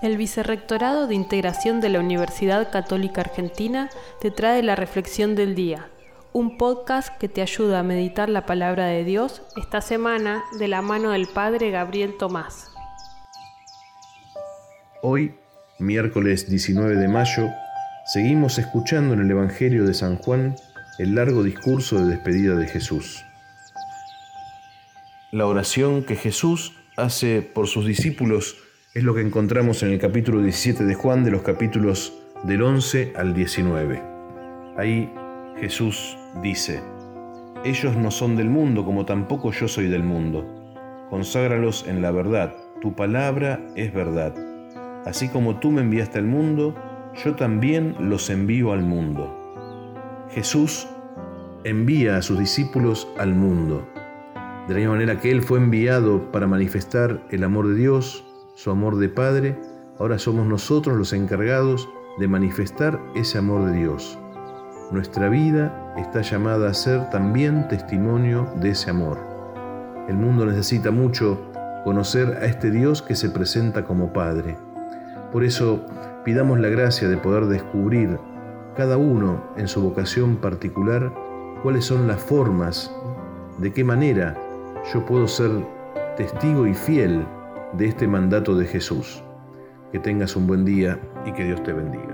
El Vicerrectorado de Integración de la Universidad Católica Argentina te trae la Reflexión del Día, un podcast que te ayuda a meditar la palabra de Dios esta semana de la mano del Padre Gabriel Tomás. Hoy, miércoles 19 de mayo, seguimos escuchando en el Evangelio de San Juan el largo discurso de despedida de Jesús. La oración que Jesús hace por sus discípulos es lo que encontramos en el capítulo 17 de Juan, de los capítulos del 11 al 19. Ahí Jesús dice, Ellos no son del mundo como tampoco yo soy del mundo. Conságralos en la verdad, tu palabra es verdad. Así como tú me enviaste al mundo, yo también los envío al mundo. Jesús envía a sus discípulos al mundo de la misma manera que Él fue enviado para manifestar el amor de Dios, su amor de Padre, ahora somos nosotros los encargados de manifestar ese amor de Dios. Nuestra vida está llamada a ser también testimonio de ese amor. El mundo necesita mucho conocer a este Dios que se presenta como Padre. Por eso pidamos la gracia de poder descubrir cada uno en su vocación particular cuáles son las formas, de qué manera yo puedo ser testigo y fiel de este mandato de Jesús. Que tengas un buen día y que Dios te bendiga.